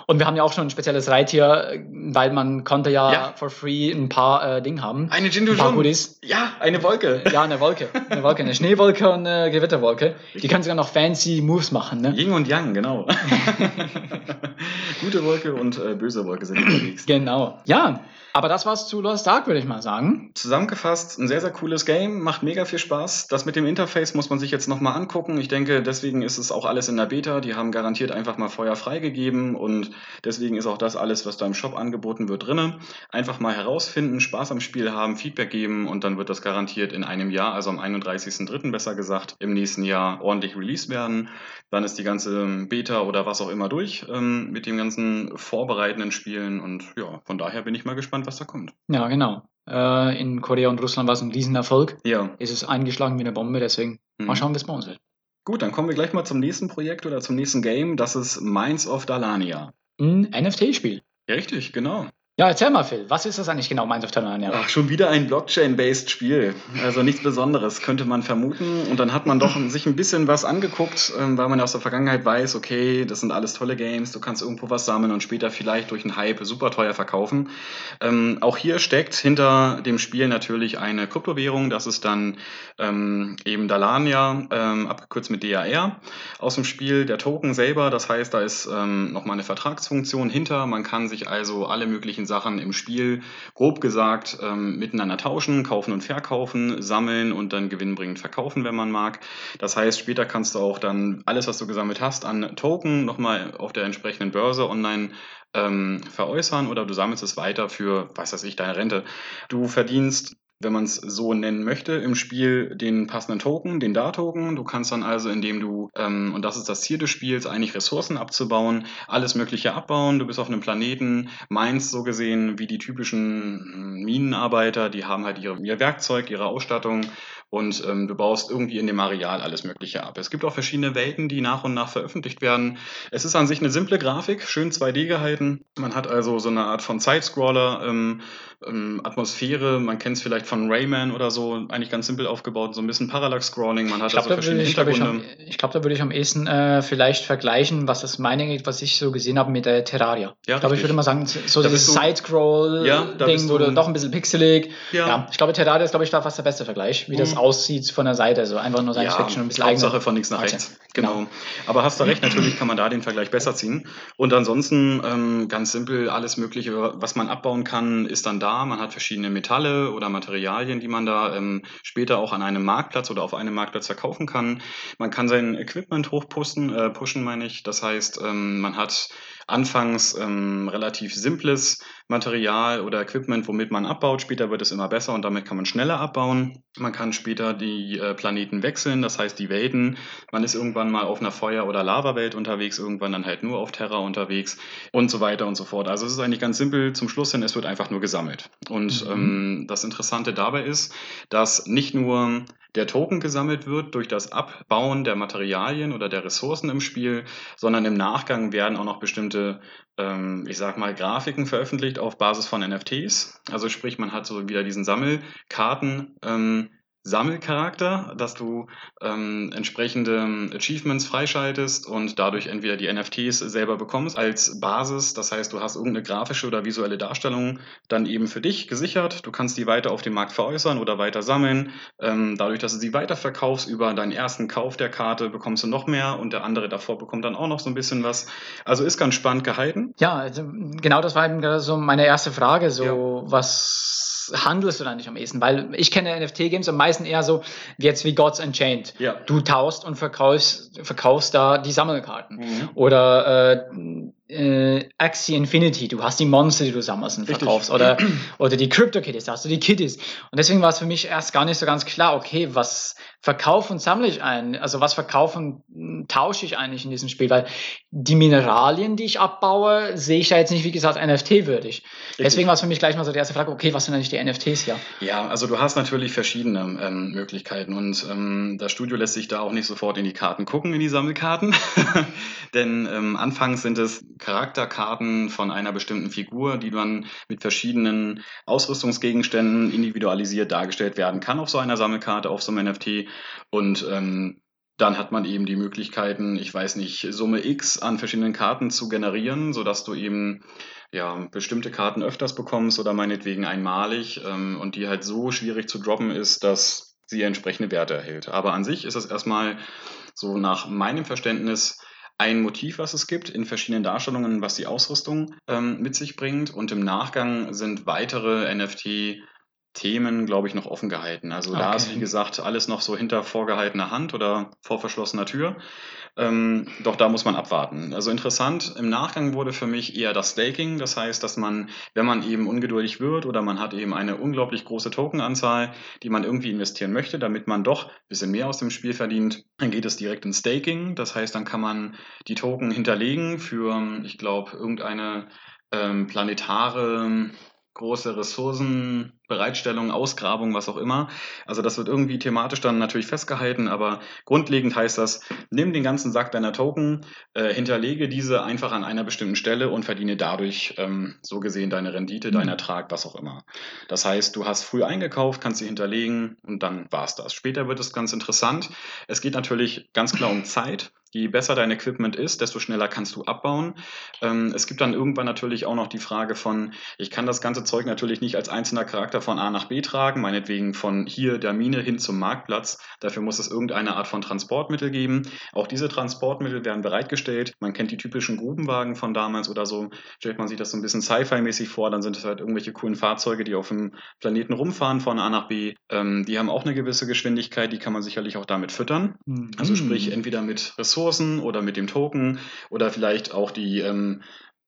und wir haben ja auch schon ein spezielles Reittier, weil man konnte ja, Ja. for free ein paar äh, Dinge haben, Eine Jindu ein paar. Goodies. Ja, eine Wolke. Ja, eine Wolke, eine Wolke, eine Schneewolke und eine Gewitterwolke. Die können sogar noch fancy Moves machen. Ne? Yin und Yang, genau. Gute Wolke und äh, böse Wolke sind unterwegs. Genau. Ja, aber das war's zu Lost Ark, würde ich mal sagen. Zusammengefasst, ein sehr, sehr cooles Game, macht mega viel Spaß. Das mit dem Interface muss man sich jetzt nochmal angucken. Ich denke, deswegen ist es auch alles in der Beta. Die haben garantiert einfach mal Feuer freigegeben und deswegen ist auch das alles, was da im Shop angeboten wird, drinne. Einfach mal herausfinden, Spaß am Spiel haben, Feedback geben und dann wird das garantiert in einem Jahr, also am 31.03. besser gesagt, im nächsten Jahr ordentlich released werden. Dann ist die ganze Beta oder was auch immer durch ähm, mit den ganzen vorbereitenden Spielen und ja, von daher bin ich mal gespannt, was da kommt. Ja, genau. Äh, in Korea und Russland war es ein Riesenerfolg. Ja, Ist es eingeschlagen wie eine Bombe, deswegen mal Mhm. schauen, wie es bei uns wird. Gut, dann kommen wir gleich mal zum nächsten Projekt oder zum nächsten Game. Das ist Minds of Dalania. Ein NFT-Spiel. Ja, richtig, genau. Ja, erzähl mal, Phil, was ist das eigentlich genau, Minds of Tanania? Ach, schon wieder ein Blockchain-based Spiel. Also nichts Besonderes, könnte man vermuten. Und dann hat man doch sich ein bisschen was angeguckt, ähm, weil man aus der Vergangenheit weiß, okay, das sind alles tolle Games, du kannst irgendwo was sammeln und später vielleicht durch einen Hype super teuer verkaufen. Ähm, auch hier steckt hinter dem Spiel natürlich eine Kryptowährung, das ist dann ähm, eben Dalania, ähm, abgekürzt mit DAR aus dem Spiel. Der Token selber, das heißt, da ist ähm, nochmal eine Vertragsfunktion hinter. Man kann sich also alle möglichen Sachen im Spiel, grob gesagt, ähm, miteinander tauschen, kaufen und verkaufen, sammeln und dann gewinnbringend verkaufen, wenn man mag. Das heißt, später kannst du auch dann alles, was du gesammelt hast, an Token nochmal auf der entsprechenden Börse online ähm, veräußern oder du sammelst es weiter für, was weiß ich, deine Rente. Du verdienst wenn man es so nennen möchte, im Spiel den passenden Token, den DAR-Token. Du kannst dann also, indem du, ähm, und das ist das Ziel des Spiels, eigentlich Ressourcen abzubauen, alles Mögliche abbauen. Du bist auf einem Planeten, meinst so gesehen wie die typischen hm, Minenarbeiter, die haben halt ihre, ihr Werkzeug, ihre Ausstattung und ähm, du baust irgendwie in dem Areal alles Mögliche ab. Es gibt auch verschiedene Welten, die nach und nach veröffentlicht werden. Es ist an sich eine simple Grafik, schön 2D gehalten. Man hat also so eine Art von Sidescroller, ähm, ähm, Atmosphäre, man kennt es vielleicht von Rayman oder so, eigentlich ganz simpel aufgebaut, so ein bisschen Parallax-Scrolling, man hat Ich glaube, also da, verschiedene würde ich, glaub ich, am, Hintergründe. ich glaub, da würde ich am ehesten äh, vielleicht vergleichen, was das meine angeht, was ich so gesehen habe mit der Terraria. Ja, ich glaube, ich würde mal sagen, so Da dieses du- Ja, da Side-Scroll-Ding, du doch ein bisschen pixelig. Ja, Ja. ich glaube, Terraria ist, glaube ich, da fast der beste Vergleich, wie das Mhm. Aussieht von der Seite. Also einfach nur Science Fiction und ein bisschen Hauptsache eigene. von links nach rechts. Genau. Genau. Aber hast du recht, natürlich kann man da den Vergleich besser ziehen. Und ansonsten ähm, ganz simpel, alles Mögliche, was man abbauen kann, ist dann da. Man hat verschiedene Metalle oder Materialien, die man da ähm, später auch an einem Marktplatz oder auf einem Marktplatz verkaufen kann. Man kann sein Equipment hochpushen, äh, pushen meine ich. Das heißt, ähm, man hat anfangs ähm, relativ simples Material oder Equipment, womit man abbaut. Später wird es immer besser und damit kann man schneller abbauen. Man kann später die äh, Planeten wechseln, das heißt die Welten. Man ist irgendwann mal auf einer Feuer- oder Lava-Welt unterwegs, irgendwann dann halt nur auf Terra unterwegs und so weiter und so fort. Also es ist eigentlich ganz simpel zum Schluss hin, es wird einfach nur gesammelt. Und Mhm. ähm, das Interessante dabei ist, dass nicht nur der Token gesammelt wird durch das Abbauen der Materialien oder der Ressourcen im Spiel, sondern im Nachgang werden auch noch bestimmte, ähm, ich sag mal, Grafiken veröffentlicht auf Basis von NFTs. Also sprich, man hat so wieder diesen Sammelkarten. Ähm, Sammelcharakter, dass du ähm, entsprechende Achievements freischaltest und dadurch entweder die NFTs selber bekommst als Basis. Das heißt, du hast irgendeine grafische oder visuelle Darstellung dann eben für dich gesichert. Du kannst die weiter auf dem Markt veräußern oder weiter sammeln. Ähm, dadurch, dass du sie weiterverkaufst über deinen ersten Kauf der Karte, bekommst du noch mehr und der andere davor bekommt dann auch noch so ein bisschen was. Also ist ganz spannend gehalten. Ja, also, genau das war eben gerade so meine erste Frage. So, Ja. was handelst du da nicht am ehesten? Weil ich kenne NFT-Games am meisten eher so wie jetzt wie Gods Unchained. Ja. Du taust und verkaufst, verkaufst da die Sammelkarten. Mhm. Oder äh, äh, Axie Infinity, du hast die Monster, die du sammelst und Richtig. verkaufst. Oder, oder die Crypto Kitties, da hast du die Kitties. Und deswegen war es für mich erst gar nicht so ganz klar, okay, was verkaufe und sammle ich ein? Also was verkaufe und mh, tausche ich eigentlich in diesem Spiel? Weil die Mineralien, die ich abbaue, sehe ich da jetzt nicht, wie gesagt, NFT-würdig. Deswegen war es für mich gleich mal so die erste Frage, okay, was sind eigentlich die NFTs hier? Ja, also du hast natürlich verschiedene ähm, Möglichkeiten und ähm, das Studio lässt sich da auch nicht sofort in die Karten gucken, in die Sammelkarten. Denn ähm, anfangs sind es Charakterkarten von einer bestimmten Figur, die dann mit verschiedenen Ausrüstungsgegenständen individualisiert dargestellt werden kann auf so einer Sammelkarte, auf so einem NFT. Und ähm, Dann hat man eben die Möglichkeiten, ich weiß nicht, Summe X an verschiedenen Karten zu generieren, sodass du eben ja, bestimmte Karten öfters bekommst oder meinetwegen einmalig ähm, und die halt so schwierig zu droppen ist, dass sie entsprechende Werte erhält. Aber an sich ist es erstmal so nach meinem Verständnis ein Motiv, was es gibt in verschiedenen Darstellungen, was die Ausrüstung ähm, mit sich bringt. Und im Nachgang sind weitere NFT Themen, glaube ich, noch offen gehalten. Also okay. da ist, wie gesagt, alles noch so hinter vorgehaltener Hand oder vor verschlossener Tür. Ähm, doch da muss man abwarten. Also interessant, im Nachgang wurde für mich eher das Staking. Das heißt, dass man, wenn man eben ungeduldig wird oder man hat eben eine unglaublich große Tokenanzahl, die man irgendwie investieren möchte, damit man doch ein bisschen mehr aus dem Spiel verdient, dann geht es direkt ins Staking. Das heißt, dann kann man die Token hinterlegen für, ich glaube, irgendeine ähm, planetare große Ressourcenbereitstellung, Ausgrabung, was auch immer. Also das wird irgendwie thematisch dann natürlich festgehalten, aber grundlegend heißt das, nimm den ganzen Sack deiner Token, äh, hinterlege diese einfach an einer bestimmten Stelle und verdiene dadurch ähm, so gesehen deine Rendite, mhm. deinen Ertrag, was auch immer. Das heißt, du hast früh eingekauft, kannst sie hinterlegen und dann war's das. Später wird es ganz interessant. Es geht natürlich ganz klar um Zeit. Je besser dein Equipment ist, desto schneller kannst du abbauen. Ähm, es gibt dann irgendwann natürlich auch noch die Frage von, ich kann das ganze Zeug natürlich nicht als einzelner Charakter von A nach B tragen, meinetwegen von hier der Mine hin zum Marktplatz. Dafür muss es irgendeine Art von Transportmittel geben. Auch diese Transportmittel werden bereitgestellt. Man kennt die typischen Grubenwagen von damals oder so. Stellt man sich das so ein bisschen Sci-Fi-mäßig vor, dann sind es halt irgendwelche coolen Fahrzeuge, die auf dem Planeten rumfahren von A nach B. Ähm, die haben auch eine gewisse Geschwindigkeit, die kann man sicherlich auch damit füttern. Mhm. Also sprich entweder mit Ressourcen, Ressourcen oder mit dem Token oder vielleicht auch die ähm,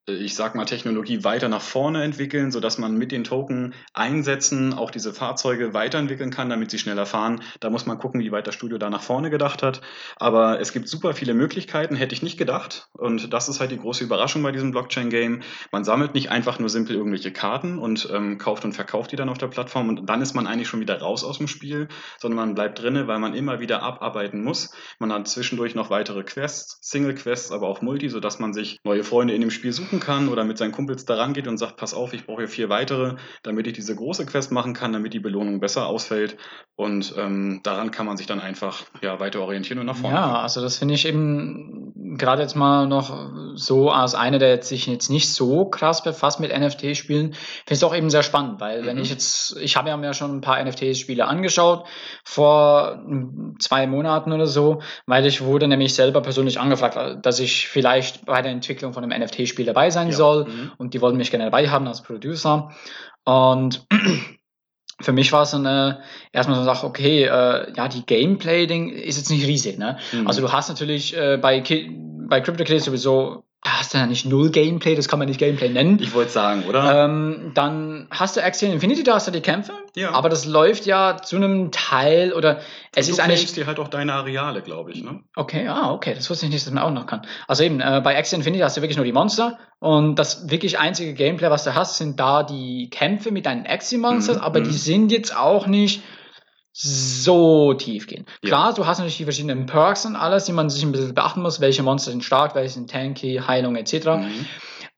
ich sag mal, Technologie weiter nach vorne entwickeln, sodass man mit den Token einsetzen, auch diese Fahrzeuge weiterentwickeln kann, damit sie schneller fahren. Da muss man gucken, wie weit das Studio da nach vorne gedacht hat. Aber es gibt super viele Möglichkeiten, hätte ich nicht gedacht. Und das ist halt die große Überraschung bei diesem Blockchain-Game. Man sammelt nicht einfach nur simpel irgendwelche Karten und ähm, kauft und verkauft die dann auf der Plattform und dann ist man eigentlich schon wieder raus aus dem Spiel, sondern man bleibt drinne, weil man immer wieder abarbeiten muss. Man hat zwischendurch noch weitere Quests, Single-Quests, aber auch Multi, sodass man sich neue Freunde in dem Spiel suchen kann oder mit seinen Kumpels daran geht und sagt, pass auf, ich brauche hier vier weitere, damit ich diese große Quest machen kann, damit die Belohnung besser ausfällt. Und ähm, daran kann man sich dann einfach ja, weiter orientieren und nach vorne. Ja, also das finde ich eben gerade jetzt mal noch so als einer, der jetzt sich jetzt nicht so krass befasst mit NFT-Spielen, finde ich es auch eben sehr spannend, weil mhm. wenn ich jetzt, ich habe ja mir schon ein paar NFT-Spiele angeschaut vor zwei Monaten oder so, weil ich wurde nämlich selber persönlich angefragt, dass ich vielleicht bei der Entwicklung von einem NFT-Spiel dabei sein ja. soll mhm. und die wollten mich gerne dabei haben als Producer und für mich war es dann äh, erstmal so eine Sache, okay, äh, ja, die Gameplay-Ding ist jetzt nicht riesig, ne? Mhm. Also du hast natürlich äh, bei, bei CryptoKitties sowieso hast du ja nicht null Gameplay, das kann man nicht Gameplay nennen. Ich wollte sagen, oder? Ähm, dann hast du Axiom Infinity, da hast du die Kämpfe. Ja. Aber das läuft ja zu einem Teil oder es Und ist du eigentlich. dir halt auch deine Areale, glaube ich, ne? Okay, ah, okay, das wusste ich nicht, dass man auch noch kann. Also eben, äh, bei Axiom Infinity hast du wirklich nur die Monster und das wirklich einzige Gameplay, was du hast, sind da die Kämpfe mit deinen Axiom Monsters, mhm. aber die mhm. sind jetzt auch nicht so tief gehen. Ja. Klar, du hast natürlich die verschiedenen Perks und alles, die man sich ein bisschen beachten muss, welche Monster sind stark, welche sind tanky, Heilung etc. Mhm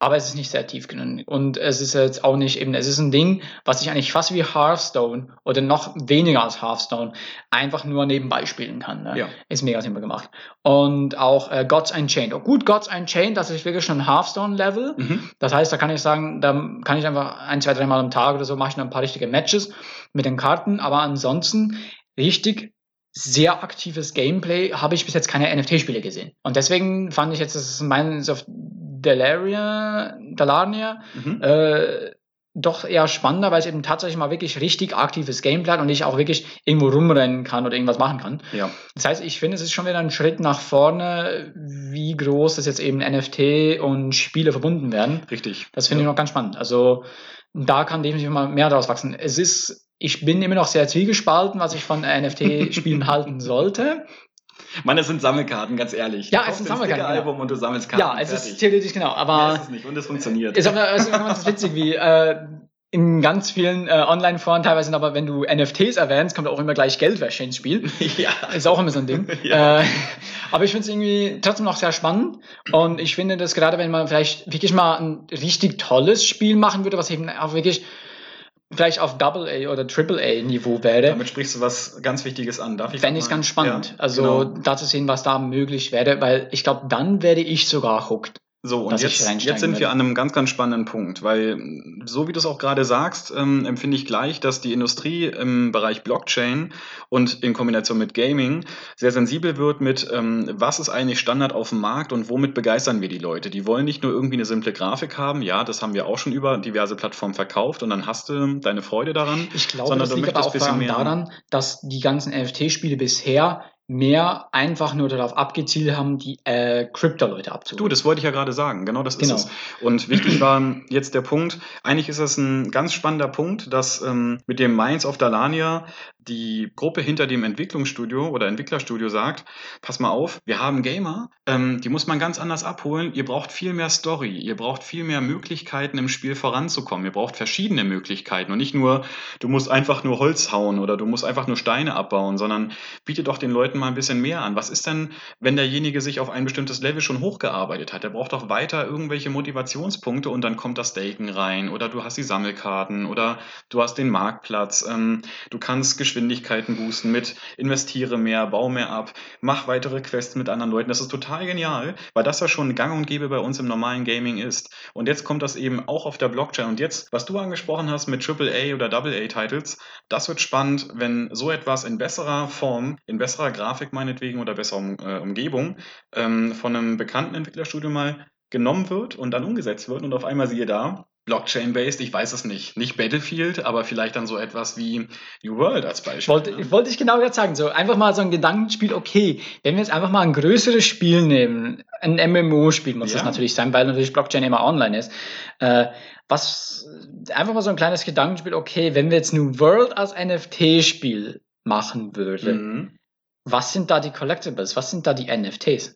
aber es ist nicht sehr tief genug. Und es ist jetzt auch nicht eben, es ist ein Ding, was ich eigentlich fast wie Hearthstone oder noch weniger als Hearthstone einfach nur nebenbei spielen kann. Ne? Ja. Ist mega simpel gemacht. Und auch äh, Gods Unchained. Oh, gut, Gods Unchained, das ist wirklich schon Hearthstone-Level. Mhm. Das heißt, da kann ich sagen, da kann ich einfach ein, zwei, dreimal am Tag oder so mache ich noch ein paar richtige Matches mit den Karten. Aber ansonsten richtig sehr aktives Gameplay habe ich bis jetzt keine NFT-Spiele gesehen. Und deswegen fand ich jetzt, das meines auf Delaria, Dalarnia, mhm. äh, doch eher spannender, weil es eben tatsächlich mal wirklich richtig aktives Gameplay hat und ich auch wirklich irgendwo rumrennen kann oder irgendwas machen kann. Ja. Das heißt, ich finde, es ist schon wieder ein Schritt nach vorne, wie groß das jetzt eben NFT und Spiele verbunden werden. Richtig. Das finde ja. ich noch ganz spannend. Also da kann definitiv mal mehr daraus wachsen. Es ist, ich bin immer noch sehr zwiegespalten, was ich von NFT-Spielen halten sollte. Mann, das sind Sammelkarten, ganz ehrlich. Ja, es sind Sammelkarten. Album genau. und du sammelst Karten. Ja, es fertig. ist theoretisch genau, aber. Ist es nicht und es funktioniert. Ist aber ist ganz witzig, wie äh, in ganz vielen äh, Online-Foren teilweise, aber wenn du NFTs erwähnst, kommt auch immer gleich Geldwäsche ins Spiel. ja. Ist auch immer so ein Ding. ja. äh, aber ich finde es irgendwie trotzdem noch sehr spannend und ich finde, dass gerade wenn man vielleicht wirklich mal ein richtig tolles Spiel machen würde, was eben auch wirklich vielleicht auf Double A oder Triple A Niveau wäre. Damit sprichst du was ganz Wichtiges an. Darf ich Fände ich ganz spannend. Ja, also genau. da zu sehen, was da möglich wäre, weil ich glaube, dann werde ich sogar hooked. So, und jetzt, jetzt sind wir werde. an einem ganz, ganz spannenden Punkt, weil mh, so wie du es auch gerade sagst, ähm, empfinde ich gleich, dass die Industrie im Bereich Blockchain und in Kombination mit Gaming sehr sensibel wird mit, ähm, was ist eigentlich Standard auf dem Markt und womit begeistern wir die Leute. Die wollen nicht nur irgendwie eine simple Grafik haben, ja, das haben wir auch schon über diverse Plattformen verkauft und dann hast du deine Freude daran. Ich glaube, Sondern das du liegt aber möchtest auch bisschen daran, dass die ganzen NFT-Spiele bisher mehr einfach nur darauf abgezielt haben, die äh, Crypto-Leute Du, abzuholen. das wollte ich ja gerade sagen. Genau das Genau. ist es. Und wichtig war jetzt der Punkt, eigentlich ist es ein ganz spannender Punkt, dass ähm, mit dem Minds of Dalania die Gruppe hinter dem Entwicklungsstudio oder Entwicklerstudio sagt, pass mal auf, wir haben Gamer, ähm, die muss man ganz anders abholen. Ihr braucht viel mehr Story, ihr braucht viel mehr Möglichkeiten im Spiel voranzukommen. Ihr braucht verschiedene Möglichkeiten und nicht nur, du musst einfach nur Holz hauen oder du musst einfach nur Steine abbauen, sondern biete doch den Leuten mal ein bisschen mehr an. Was ist denn, wenn derjenige sich auf ein bestimmtes Level schon hochgearbeitet hat? Der braucht doch weiter irgendwelche Motivationspunkte und dann kommt das Staken rein oder du hast die Sammelkarten oder du hast den Marktplatz. Ähm, du kannst Geschwindigkeiten boosten mit investiere mehr, bau mehr ab, mach weitere Quests mit anderen Leuten. Das ist total genial, weil das ja schon gang und gäbe bei uns im normalen Gaming ist. Und jetzt kommt das eben auch auf der Blockchain. Und jetzt, was du angesprochen hast mit AAA oder AA-Titles, das wird spannend, wenn so etwas in besserer Form, in besserer Grafik meinetwegen oder besserer um, äh, Umgebung ähm, von einem bekannten Entwicklerstudio mal genommen wird und dann umgesetzt wird und auf einmal siehe da, Blockchain-based, ich weiß es nicht, nicht Battlefield, aber vielleicht dann so etwas wie New World als Beispiel. Wollte, ne? ich wollte ich genau gerade sagen, so einfach mal so ein Gedankenspiel, okay, wenn wir jetzt einfach mal ein größeres Spiel nehmen, ein MMO-Spiel muss das Ja. natürlich sein, weil natürlich Blockchain immer online ist. Äh, was, einfach mal so ein kleines Gedankenspiel, okay, wenn wir jetzt New World als NFT-Spiel machen würden, Mhm. Was sind da die Collectibles, was sind da die NFTs?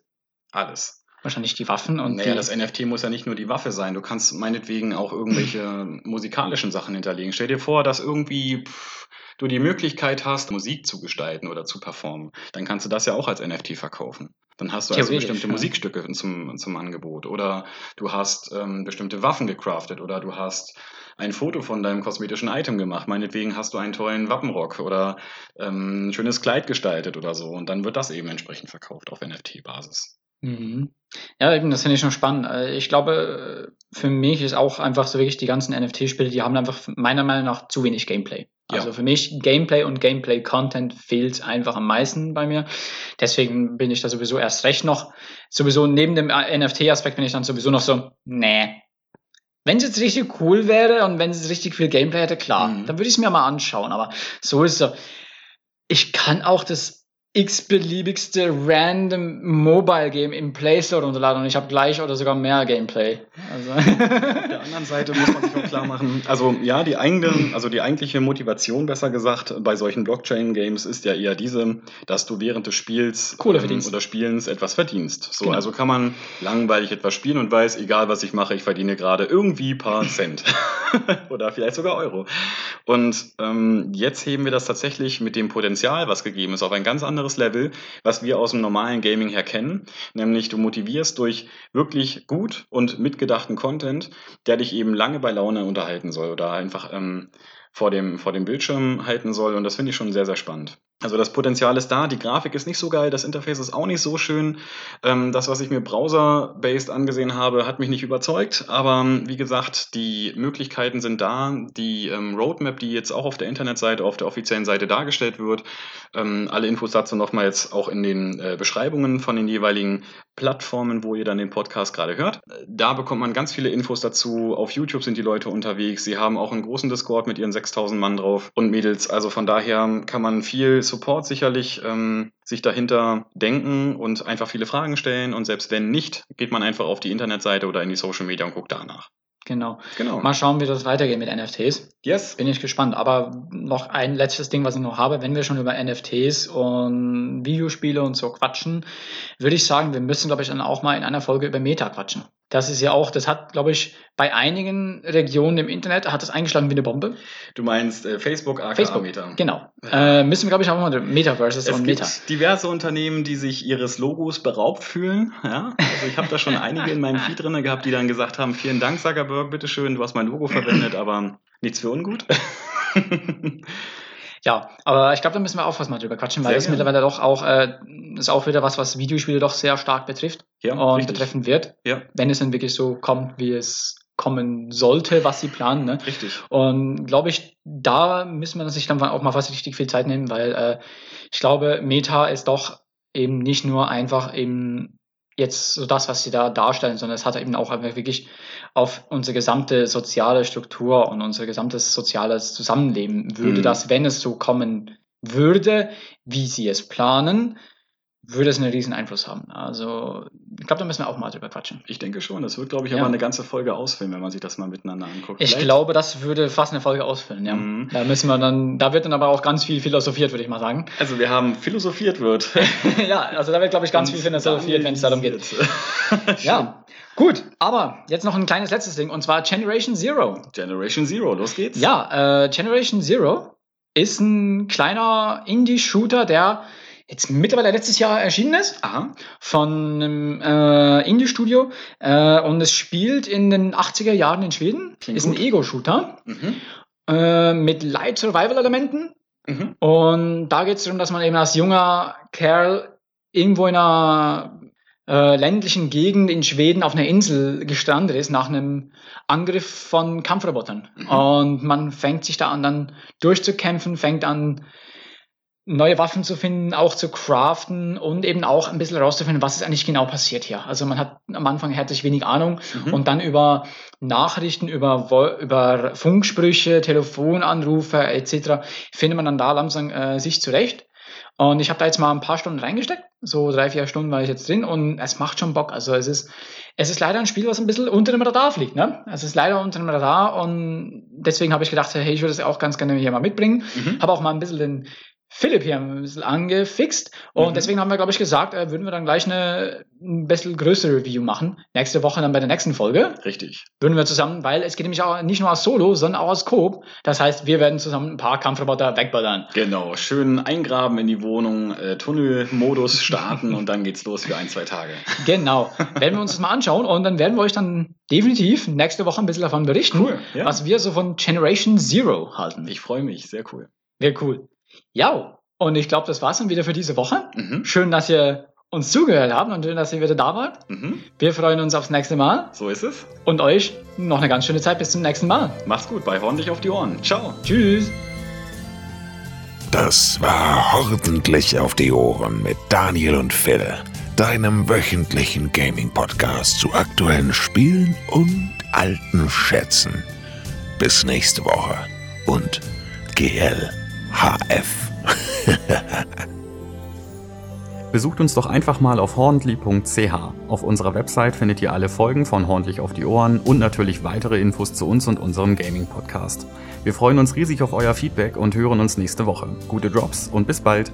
Alles. Wahrscheinlich die Waffen und naja, das NFT muss ja nicht nur die Waffe sein. Du kannst meinetwegen auch irgendwelche musikalischen Sachen hinterlegen. Stell dir vor, dass irgendwie pff, du die Möglichkeit hast, Musik zu gestalten oder zu performen. Dann kannst du das ja auch als NFT verkaufen. Dann hast du also bestimmte ja. Musikstücke zum, zum Angebot. Oder du hast ähm, bestimmte Waffen gecraftet. Oder du hast ein Foto von deinem kosmetischen Item gemacht. Meinetwegen hast du einen tollen Wappenrock oder ähm, ein schönes Kleid gestaltet oder so. Und dann wird das eben entsprechend verkauft auf NFT-Basis. Mhm. Ja, eben, das finde ich schon spannend. Äh, Ich glaube, äh, für mich ist auch einfach so wirklich die ganzen NFT-Spiele, die haben einfach meiner Meinung nach zu wenig Gameplay. Ja. Also für mich Gameplay und Gameplay-Content fehlt einfach am meisten bei mir. Deswegen bin ich da sowieso erst recht noch, sowieso neben dem äh, NFT-Aspekt bin ich dann sowieso noch so, nee. Wenn es jetzt richtig cool wäre und wenn es richtig viel Gameplay hätte, klar, Mhm. dann würde ich es mir mal anschauen. Aber so ist es so. Ich kann auch das x-beliebigste random Mobile Game im Play Store runterladen und ich habe gleich oder sogar mehr Gameplay. Also der anderen Seite muss man sich auch klar machen, also ja, die eigene, also die eigentliche Motivation, besser gesagt, bei solchen Blockchain-Games ist ja eher diese, dass du während des Spiels ähm, oder Spielens etwas verdienst. So, Genau. also kann man langweilig etwas spielen und weiß, egal was ich mache, ich verdiene gerade irgendwie paar Cent. oder vielleicht sogar Euro. Und ähm, jetzt heben wir das tatsächlich mit dem Potenzial, was gegeben ist, auf ein ganz anderes Level, was wir aus dem normalen Gaming her kennen. Nämlich du motivierst durch wirklich gut und mitgedachten Content, der dich eben lange bei Laune unterhalten soll oder einfach ähm, vor, dem, vor dem Bildschirm halten soll. Und das finde ich schon sehr, sehr spannend. Also das Potenzial ist da, die Grafik ist nicht so geil, das Interface ist auch nicht so schön. Ähm, das, was ich mir browser-based angesehen habe, hat mich nicht überzeugt. Aber ähm, wie gesagt, die Möglichkeiten sind da. Die ähm, Roadmap, die jetzt auch auf der Internetseite, auf der offiziellen Seite dargestellt wird, alle Infos dazu nochmal jetzt auch in den äh, Beschreibungen von den jeweiligen Plattformen, wo ihr dann den Podcast gerade hört. Da bekommt man ganz viele Infos dazu. Auf YouTube sind die Leute unterwegs. Sie haben auch einen großen Discord mit ihren 6000 Mann drauf und Mädels. Also von daher kann man viel Support sicherlich ähm, sich dahinter denken und einfach viele Fragen stellen. Und selbst wenn nicht, geht man einfach auf die Internetseite oder in die Social Media und guckt danach. genau. Genau. Mal schauen, wie das weitergeht mit NFTs. Yes. Bin ich gespannt. Aber noch ein letztes Ding, was ich noch habe, wenn wir schon über NFTs und Videospiele und so quatschen, würde ich sagen, wir müssen, glaube ich, dann auch mal in einer Folge über Meta quatschen. Das ist ja auch, das hat, glaube ich, bei einigen Regionen im Internet hat das eingeschlagen wie eine Bombe. Du meinst äh, Facebook, aka Facebook, Meta. genau. Äh, müssen wir, glaube ich, auch mal Metaverses Es und gibt Meta. diverse Unternehmen, die sich ihres Logos beraubt fühlen. Ja? Also ich habe da schon einige in meinem Feed drin gehabt, die dann gesagt haben, vielen Dank Zuckerberg, bitteschön, du hast mein Logo verwendet, aber Nichts für ungut. Ja, aber ich glaube, da müssen wir auch fast mal drüber quatschen, weil Sehr das gerne. mittlerweile doch auch, äh, ist auch wieder was, was Videospiele doch sehr stark betrifft ja, und richtig. betreffen wird, Ja, wenn es dann wirklich so kommt, wie es kommen sollte, was sie planen. Ne? richtig. Und glaube ich, da müssen wir sich dann auch mal fast richtig viel Zeit nehmen, weil äh, ich glaube, Meta ist doch eben nicht nur einfach eben jetzt so das, was sie da darstellen, sondern es hat eben auch einfach wirklich auf unsere gesamte soziale Struktur und unser gesamtes soziales Zusammenleben würde Mhm. das, wenn es so kommen würde, wie sie es planen, würde es einen riesen Einfluss haben. Also ich glaube, da müssen wir auch mal drüber quatschen. Ich denke schon. Das wird, glaube ich, Ja. aber eine ganze Folge ausfüllen, wenn man sich das mal miteinander anguckt. Ich Vielleicht- glaube, das würde fast eine Folge ausfüllen, ja. Mhm. Da müssen wir dann, da wird dann aber auch ganz viel philosophiert, würde ich mal sagen. Also wir haben philosophiert wird. ja, also da wird, glaube ich, ganz viel philosophiert, wenn es darum geht. Ja, gut, aber jetzt noch ein kleines letztes Ding und zwar Generation Zero. Generation Zero, los geht's. Ja, äh, Generation Zero ist ein kleiner Indie-Shooter, der jetzt mittlerweile letztes Jahr erschienen ist Aha. von einem äh, Indie-Studio äh, und es spielt in den 80er Jahren in Schweden. Klingt ist ein gut. Ego-Shooter Mhm. äh, mit Light Survival-Elementen. Mhm. Und da geht es darum, dass man eben als junger Kerl irgendwo in einer äh, ländlichen Gegend in Schweden auf einer Insel gestrandet ist nach einem Angriff von Kampfrobotern. Mhm. Und man fängt sich da an, dann durchzukämpfen, fängt an, neue Waffen zu finden, auch zu craften und eben auch ein bisschen herauszufinden, was ist eigentlich genau passiert hier. Also man hat am Anfang herzlich wenig Ahnung Mhm. und dann über Nachrichten, über, über Funksprüche, Telefonanrufe etc. findet man dann da langsam äh, sich zurecht. Und ich habe da jetzt mal ein paar Stunden reingesteckt, so drei, vier Stunden war ich jetzt drin und es macht schon Bock. Also es ist, es ist leider ein Spiel, was ein bisschen unter dem Radar fliegt. Ne? Es ist leider unter dem Radar und deswegen habe ich gedacht, hey, ich würde es auch ganz gerne hier mal mitbringen. Mhm. Habe auch mal ein bisschen den Philipp hier ein bisschen angefixt. Und Mhm. deswegen haben wir, glaube ich, gesagt, äh, würden wir dann gleich eine ein bisschen größere Review machen. Nächste Woche dann bei der nächsten Folge. Richtig. Würden wir zusammen, weil es geht nämlich auch nicht nur als Solo, sondern auch als Coop. Das heißt, wir werden zusammen ein paar Kampfroboter wegballern. Genau. Schön eingraben in die Wohnung, äh, Tunnelmodus starten und dann geht's los für ein, zwei Tage. Genau. werden wir uns das mal anschauen und dann werden wir euch dann definitiv nächste Woche ein bisschen davon berichten, Cool, ja. was wir so von Generation Zero halten. Ich freue mich. Sehr cool. Wäre cool. Ja, und ich glaube, das war's dann wieder für diese Woche. Mhm. Schön, dass ihr uns zugehört habt und schön, dass ihr wieder da wart. Mhm. Wir freuen uns aufs nächste Mal So ist es. und euch noch eine ganz schöne Zeit bis zum nächsten Mal. Macht's gut. Bei Horn dich auf die Ohren. Ciao. Tschüss. Das war Ordentlich auf die Ohren mit Daniel und Phil, deinem wöchentlichen Gaming-Podcast zu aktuellen Spielen und alten Schätzen. Bis nächste Woche und GLHF. Besucht uns doch einfach mal auf horndly.ch. Auf unserer Website findet ihr alle Folgen von Horndlich auf die Ohren und natürlich weitere Infos zu uns und unserem Gaming-Podcast. Wir freuen uns riesig auf euer Feedback und hören uns nächste Woche. Gute Drops und bis bald!